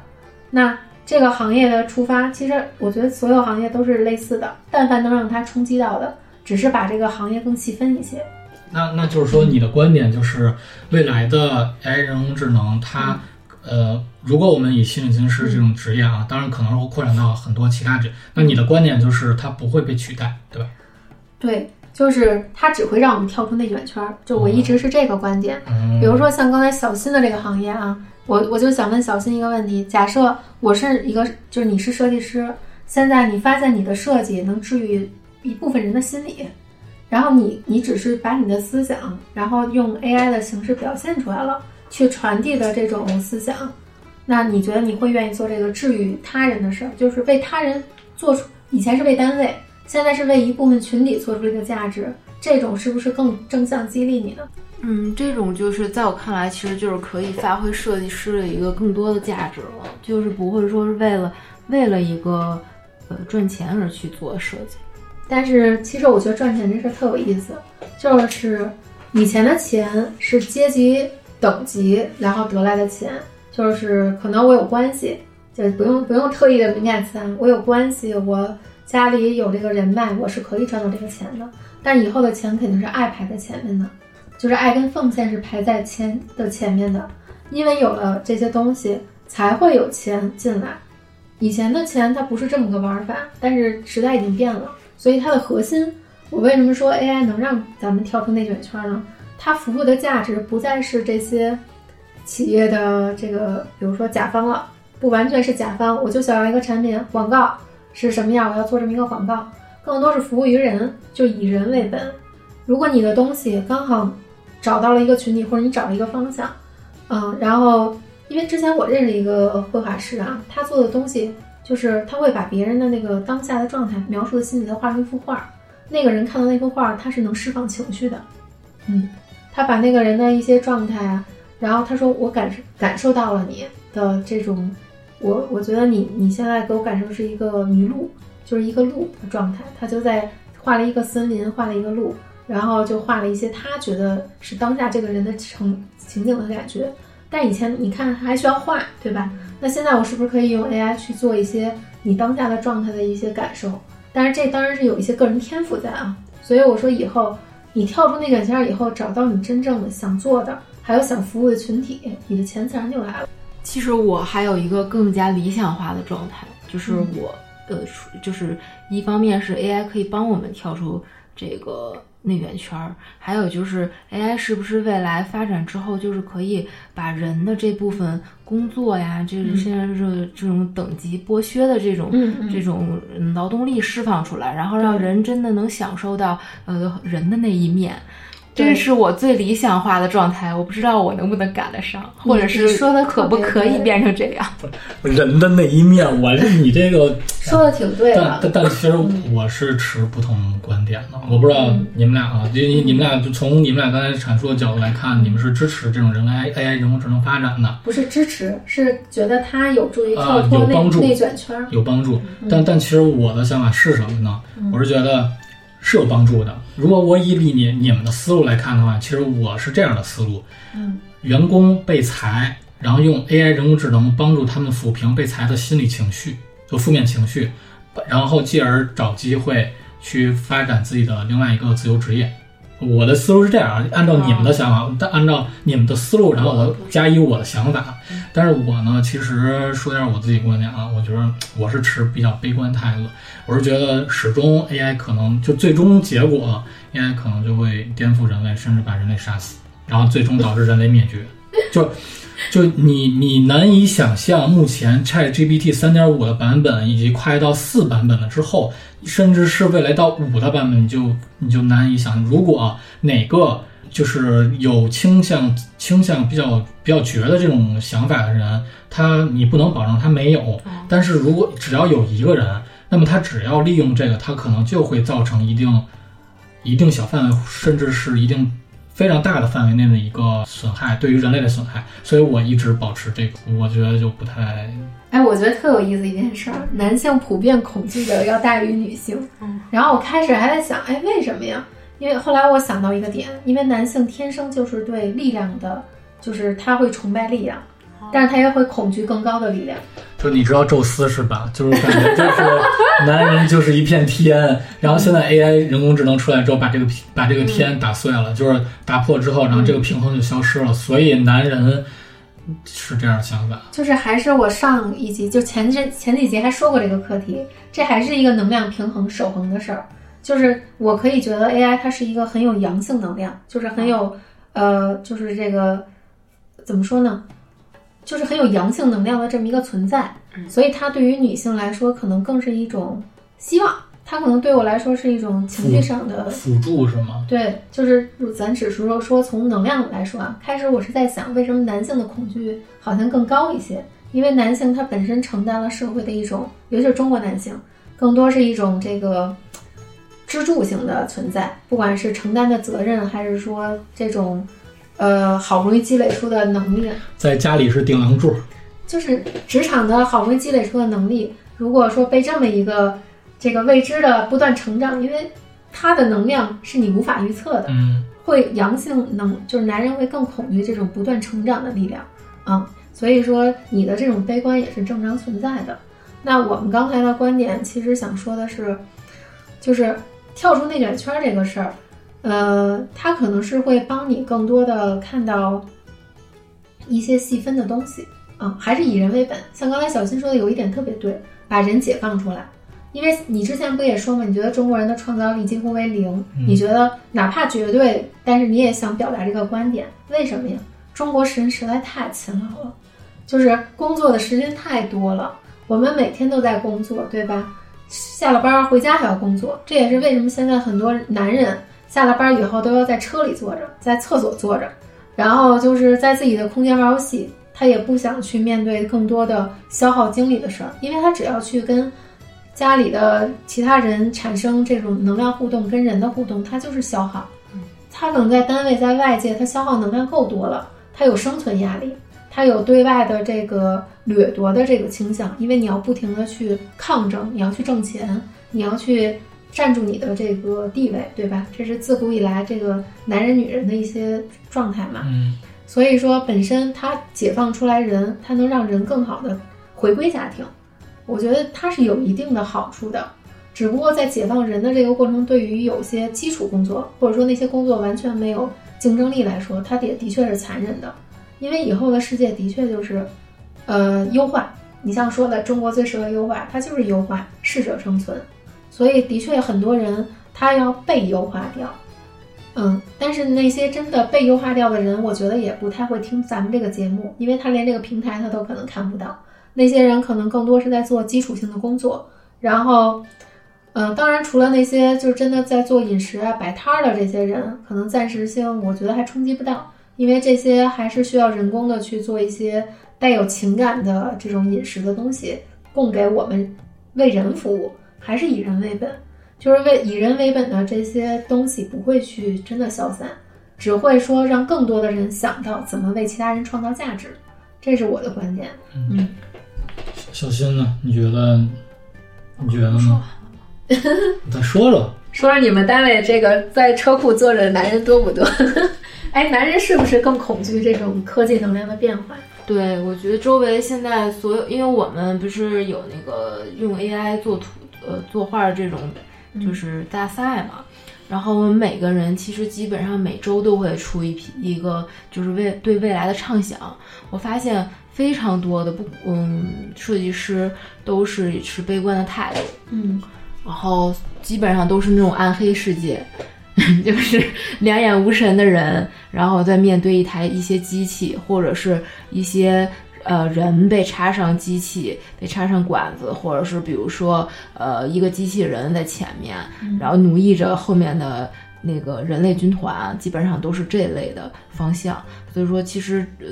那这个行业的出发，其实我觉得所有行业都是类似的，但凡能让它冲击到的，只是把这个行业更细分一些。那那就是说，你的观点就是未来的 AI 人工智能，它，呃，如果我们以心理咨询师这种职业啊，当然可能会扩展到很多其他职业。那你的观点就是它不会被取代，对吧？对，就是它只会让我们跳出内卷圈。就我一直是这个观点。比如说像刚才小新的这个行业啊，我我就想问小新一个问题：假设我是一个，就是你是设计师，现在你发现你的设计能治愈一部分人的心理。然后你你只是把你的思想，然后用 AI 的形式表现出来了，去传递的这种思想，那你觉得你会愿意做这个治愈他人的事儿？就是为他人做出，以前是为单位，现在是为一部分群体做出一个价值，这种是不是更正向激励你呢？嗯，这种就是在我看来，其实就是可以发挥设计师的一个更多的价值了，就是不会说是为了为了一个呃赚钱而去做设计。但是其实我觉得赚钱这事儿特有意思，就是以前的钱是阶级等级然后得来的钱，就是可能我有关系，就不用不用特意的敏感词，我有关系，我家里有这个人脉，我是可以赚到这个钱的。但以后的钱肯定是爱排在前面的，就是爱跟奉献是排在前的前面的，因为有了这些东西才会有钱进来。以前的钱它不是这么个玩法，但是时代已经变了。所以它的核心，我为什么说 AI 能让咱们跳出内卷圈呢？它服务的价值不再是这些企业的这个，比如说甲方了，不完全是甲方，我就想要一个产品广告是什么样，我要做这么一个广告，更多是服务于人，就以人为本。如果你的东西刚好找到了一个群体，或者你找了一个方向，嗯，然后因为之前我认识一个绘画师啊，他做的东西。就是他会把别人的那个当下的状态描述的心里的画成一幅画，那个人看到那幅画，他是能释放情绪的。嗯，他把那个人的一些状态啊，然后他说我感感受到了你的这种，我我觉得你你现在给我感受是一个迷路，就是一个路的状态。他就在画了一个森林，画了一个路，然后就画了一些他觉得是当下这个人的情情景的感觉。但以前你看还需要画，对吧？那现在我是不是可以用 AI 去做一些你当下的状态的一些感受？但是这当然是有一些个人天赋在啊。所以我说以后你跳出那个圈以后，找到你真正的想做的，还有想服务的群体，你的钱自然就来了。其实我还有一个更加理想化的状态，就是我呃，就是一方面是 AI 可以帮我们跳出这个。内卷圈儿，还有就是 AI 是不是未来发展之后，就是可以把人的这部分工作呀，就是现在这这种等级剥削的这种这种劳动力释放出来，然后让人真的能享受到呃人的那一面。这是我最理想化的状态，我不知道我能不能赶得上，或者是你说的可不可以变成这样？人的那一面，我是你这个，说的挺对但的。但但其实我是持不同观点的，我不知道你们俩啊，就你你们俩就从你们俩刚才阐述的角度来看，你们是支持这种人 AI AI 人工智能发展的，不是支持，是觉得它有助于啊跳脱内、有帮助内卷圈。有帮助。但但其实我的想法是什么呢？我是觉得是有帮助的。如果我以你你们的思路来看的话，其实我是这样的思路：嗯，员工被裁，然后用 AI 人工智能帮助他们抚平被裁的心理情绪，就负面情绪，然后继而找机会去发展自己的另外一个自由职业。我的思路是这样啊，按照你们的想法，但按照你们的思路，然后我加以我的想法。但是我呢，其实说一下我自己观点啊，我觉得我是持比较悲观态度。我是觉得始终 AI 可能就最终结果，AI 可能就会颠覆人类，甚至把人类杀死，然后最终导致人类灭绝。就就你你难以想象，目前 ChatGPT 三点五的版本以及快到四版本了之后，甚至是未来到五的版本，你就你就难以想，如果哪个就是有倾向倾向比较比较绝的这种想法的人，他你不能保证他没有，但是如果只要有一个人，那么他只要利用这个，他可能就会造成一定一定小范围，甚至是一定非常大的范围内的一个损害，对于人类的损害。所以我一直保持这个，我觉得就不太哎，我觉得特有意思一件事儿，男性普遍恐惧的要大于女性。嗯，然后我开始还在想，哎，为什么呀？因为后来我想到一个点，因为男性天生就是对力量的，就是他会崇拜力量，但是他也会恐惧更高的力量。就你知道宙斯是吧？就是感觉就是男人就是一片天，然后现在 AI 人工智能出来之后，把这个把这个天打碎了，就是打破之后，然后这个平衡就消失了，所以男人是这样想法。就是还是我上一集就前阵前几集还说过这个课题，这还是一个能量平衡守恒的事儿。就是我可以觉得 AI 它是一个很有阳性能量，就是很有呃，就是这个怎么说呢？就是很有阳性能量的这么一个存在，所以它对于女性来说可能更是一种希望，它可能对我来说是一种情绪上的辅助是吗？对，就是咱只是说说从能量来说啊，开始我是在想，为什么男性的恐惧好像更高一些？因为男性他本身承担了社会的一种，尤其是中国男性，更多是一种这个支柱型的存在，不管是承担的责任，还是说这种呃好不容易积累出的能力，在家里是顶梁柱，就是职场的好不容易积累出的能力，如果说被这么一个这个未知的不断成长，因为它的能量是你无法预测的，嗯，会阳性能就是男人会更恐惧这种不断成长的力量，啊、所以说你的这种悲观也是正常存在的。那我们刚才的观点其实想说的是，就是跳出内卷圈这个事儿，呃，它可能是会帮你更多的看到一些细分的东西啊，还是以人为本。像刚才小新说的有一点特别对，把人解放出来。因为你之前不也说嘛，你觉得中国人的创造力几乎为零，你觉得哪怕绝对，但是你也想表达这个观点，为什么呀？中国人实在太勤劳了，就是工作的时间太多了，我们每天都在工作，对吧？下了班回家还要工作，这也是为什么现在很多男人下了班以后都要在车里坐着，在厕所坐着，然后就是在自己的空间玩游戏，他也不想去面对更多的消耗精力的事儿，因为他只要去跟家里的其他人产生这种能量互动，跟人的互动，他就是消耗。他可能在单位、在外界，他消耗能量够多了，他有生存压力，他有对外的这个掠夺的这个倾向，因为你要不停的去抗争，你要去挣钱，你要去占住你的这个地位，对吧？这是自古以来这个男人、女人的一些状态嘛。嗯，所以说，本身他解放出来人，他能让人更好的回归家庭，我觉得它是有一定的好处的。只不过在解放人的这个过程，对于有些基础工作，或者说那些工作完全没有竞争力来说，它也的确是残忍的。因为以后的世界的确就是，呃，优化。你像说的中国最适合优化，它就是优化，适者生存。所以的确很多人他要被优化掉，嗯，但是那些真的被优化掉的人，我觉得也不太会听咱们这个节目，因为他连这个平台他都可能看不到。那些人可能更多是在做基础性的工作，然后，嗯，当然除了那些就是真的在做饮食啊、摆摊儿的这些人，可能暂时性我觉得还冲击不到，因为这些还是需要人工的去做一些带有情感的这种饮食的东西，供给我们为人服务，还是以人为本。就是为以人为本的这些东西不会去真的消散，只会说让更多的人想到怎么为其他人创造价值，这是我的观点。嗯，小新呢？你觉得？你觉得呢？你再说说，说说你们单位这个在车库坐着的男人多不多？哎，男人是不是更恐惧这种科技能量的变化？对，我觉得周围现在所有，因为我们不是有那个用 AI 做图、呃作画这种。就是大赛嘛，然后我们每个人其实基本上每周都会出一批一个，就是未对未来的畅想。我发现非常多的不，嗯，设计师都是持悲观的态度，嗯，然后基本上都是那种暗黑世界，就是两眼无神的人，然后在面对一台一些机器或者是一些。呃，人被插上机器，被插上管子，或者是比如说，呃，一个机器人在前面，然后奴役着后面的那个人类军团，基本上都是这类的方向。所以说，其实呃，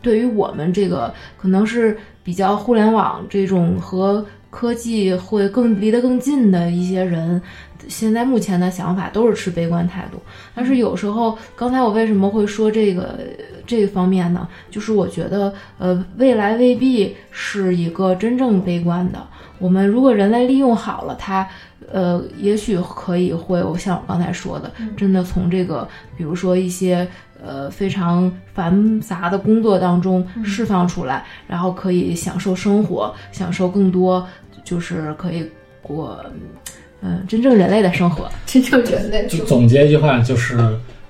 对于我们这个可能是比较互联网这种和科技会更离得更近的一些人。现在目前的想法都是持悲观态度，但是有时候，刚才我为什么会说这个这个方面呢？就是我觉得，呃，未来未必是一个真正悲观的。我们如果人类利用好了它，呃，也许可以会像我刚才说的，真的从这个，比如说一些呃非常繁杂的工作当中释放出来，然后可以享受生活，享受更多，就是可以过。嗯，真正人类的生活，真正人类。就总结一句话，就是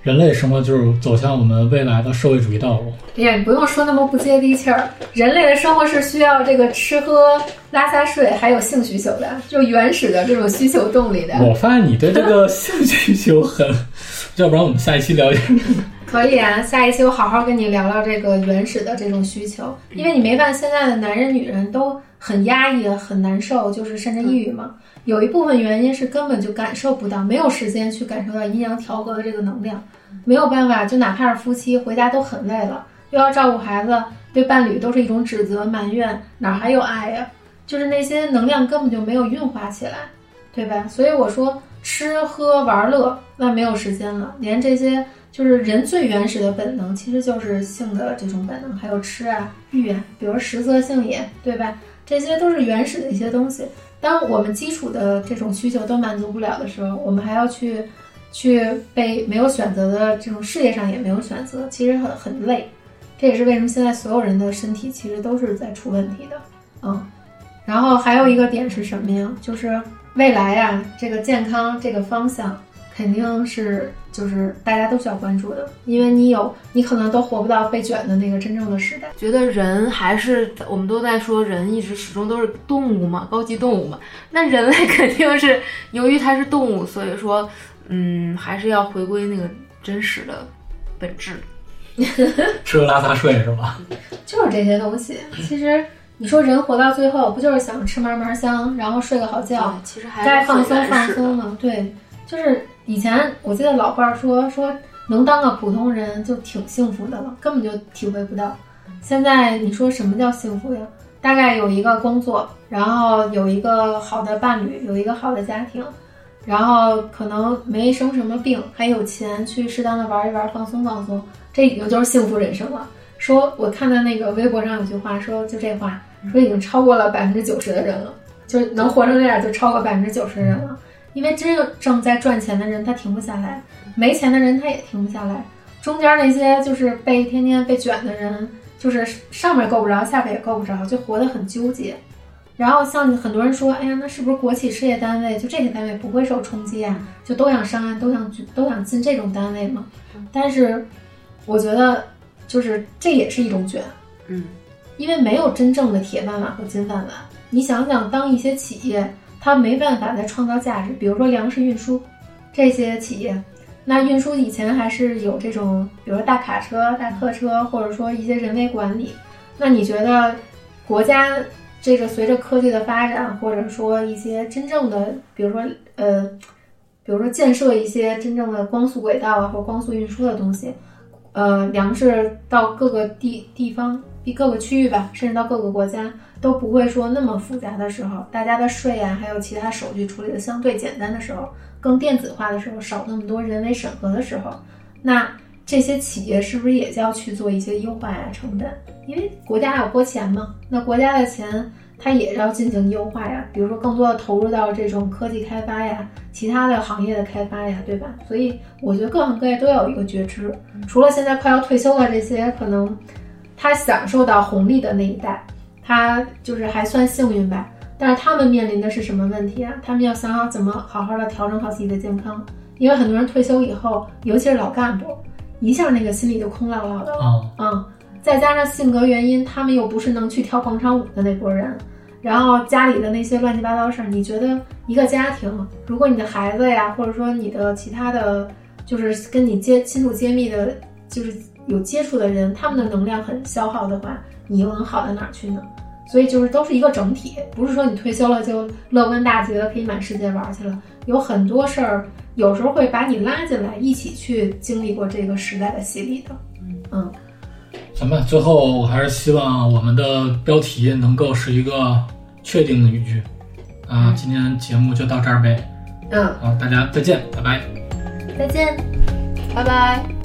人类生活就是走向我们未来的社会主义道路。哎呀，你不用说那么不接地气儿。人类的生活是需要这个吃喝拉撒睡，还有性需求的，就原始的这种需求动力的。我发现你对这个性需求很，要不然我们下一期聊一下。可以啊，下一期我好好跟你聊聊这个原始的这种需求，因为你没发现现在的男人女人都很压抑、很难受，就是甚至抑郁嘛？有一部分原因是根本就感受不到，没有时间去感受到阴阳调和的这个能量，没有办法，就哪怕是夫妻回家都很累了，又要照顾孩子，对伴侣都是一种指责埋怨，哪还有爱呀？就是那些能量根本就没有运化起来，对吧？所以我说吃喝玩乐那没有时间了，连这些就是人最原始的本能，其实就是性的这种本能，还有吃啊欲啊，比如食色性也，对吧？这些都是原始的一些东西。当我们基础的这种需求都满足不了的时候，我们还要去，去被没有选择的这种事业上也没有选择，其实很很累。这也是为什么现在所有人的身体其实都是在出问题的，嗯。然后还有一个点是什么呀？就是未来呀，这个健康这个方向。肯定是就是大家都需要关注的，因为你有你可能都活不到被卷的那个真正的时代。觉得人还是我们都在说人一直始终都是动物嘛，高级动物嘛。那人类肯定是由于它是动物，所以说嗯还是要回归那个真实的本质，吃喝拉撒睡是吧？就是这些东西。其实你说人活到最后不就是想吃嘛嘛香，然后睡个好觉，其实还该放松放松嘛。对，就是。以前我记得老话说说能当个普通人就挺幸福的了，根本就体会不到。现在你说什么叫幸福呀？大概有一个工作，然后有一个好的伴侣，有一个好的家庭，然后可能没生什么病，还有钱去适当的玩一玩，放松放松，这已经就是幸福人生了。说我看到那个微博上有句话说，就这话说已经超过了百分之九十的人了，就能活成这样就超过百分之九十的人了。因为真正在赚钱的人，他停不下来；没钱的人，他也停不下来。中间那些就是被天天被卷的人，就是上面够不着，下边也够不着，就活得很纠结。然后像很多人说，哎呀，那是不是国企事业单位就这些单位不会受冲击啊？就都想上岸，都想都想进这种单位吗？但是我觉得，就是这也是一种卷，嗯，因为没有真正的铁饭碗和金饭碗。你想想，当一些企业。它没办法再创造价值，比如说粮食运输这些企业，那运输以前还是有这种，比如说大卡车、大客车，或者说一些人为管理。那你觉得国家这个随着科技的发展，或者说一些真正的，比如说呃，比如说建设一些真正的光速轨道啊，或光速运输的东西，呃，粮食到各个地地方、各个区域吧，甚至到各个国家都不会说那么复杂的时候，大家的税啊，还有其他手续处理的相对简单的时候，更电子化的时候，少那么多人为审核的时候，那这些企业是不是也就要去做一些优化呀、成本？因为国家要拨钱嘛，那国家的钱它也要进行优化呀，比如说更多的投入到这种科技开发呀、其他的行业的开发呀，对吧？所以我觉得各行各业都要有一个觉知，除了现在快要退休的这些可能他享受到红利的那一代，他就是还算幸运吧。但是他们面临的是什么问题啊？他们要想好怎么好好的调整好自己的健康，因为很多人退休以后，尤其是老干部，一下那个心里就空落落的了。啊，嗯，再加上性格原因，他们又不是能去跳广场舞的那波人，然后家里的那些乱七八糟事儿，你觉得一个家庭，如果你的孩子呀，或者说你的其他的，就是跟你接亲属接密的，就是有接触的人，他们的能量很消耗的话，你又能好到哪儿去呢？所以就是都是一个整体，不是说你退休了就乐观大吉了，可以满世界玩去了。有很多事儿，有时候会把你拉进来，一起去经历过这个时代的洗礼的。嗯。行吧，最后我还是希望我们的标题能够是一个确定的语句。啊，今天节目就到这儿呗。嗯，好，大家再见，拜拜。再见。拜拜。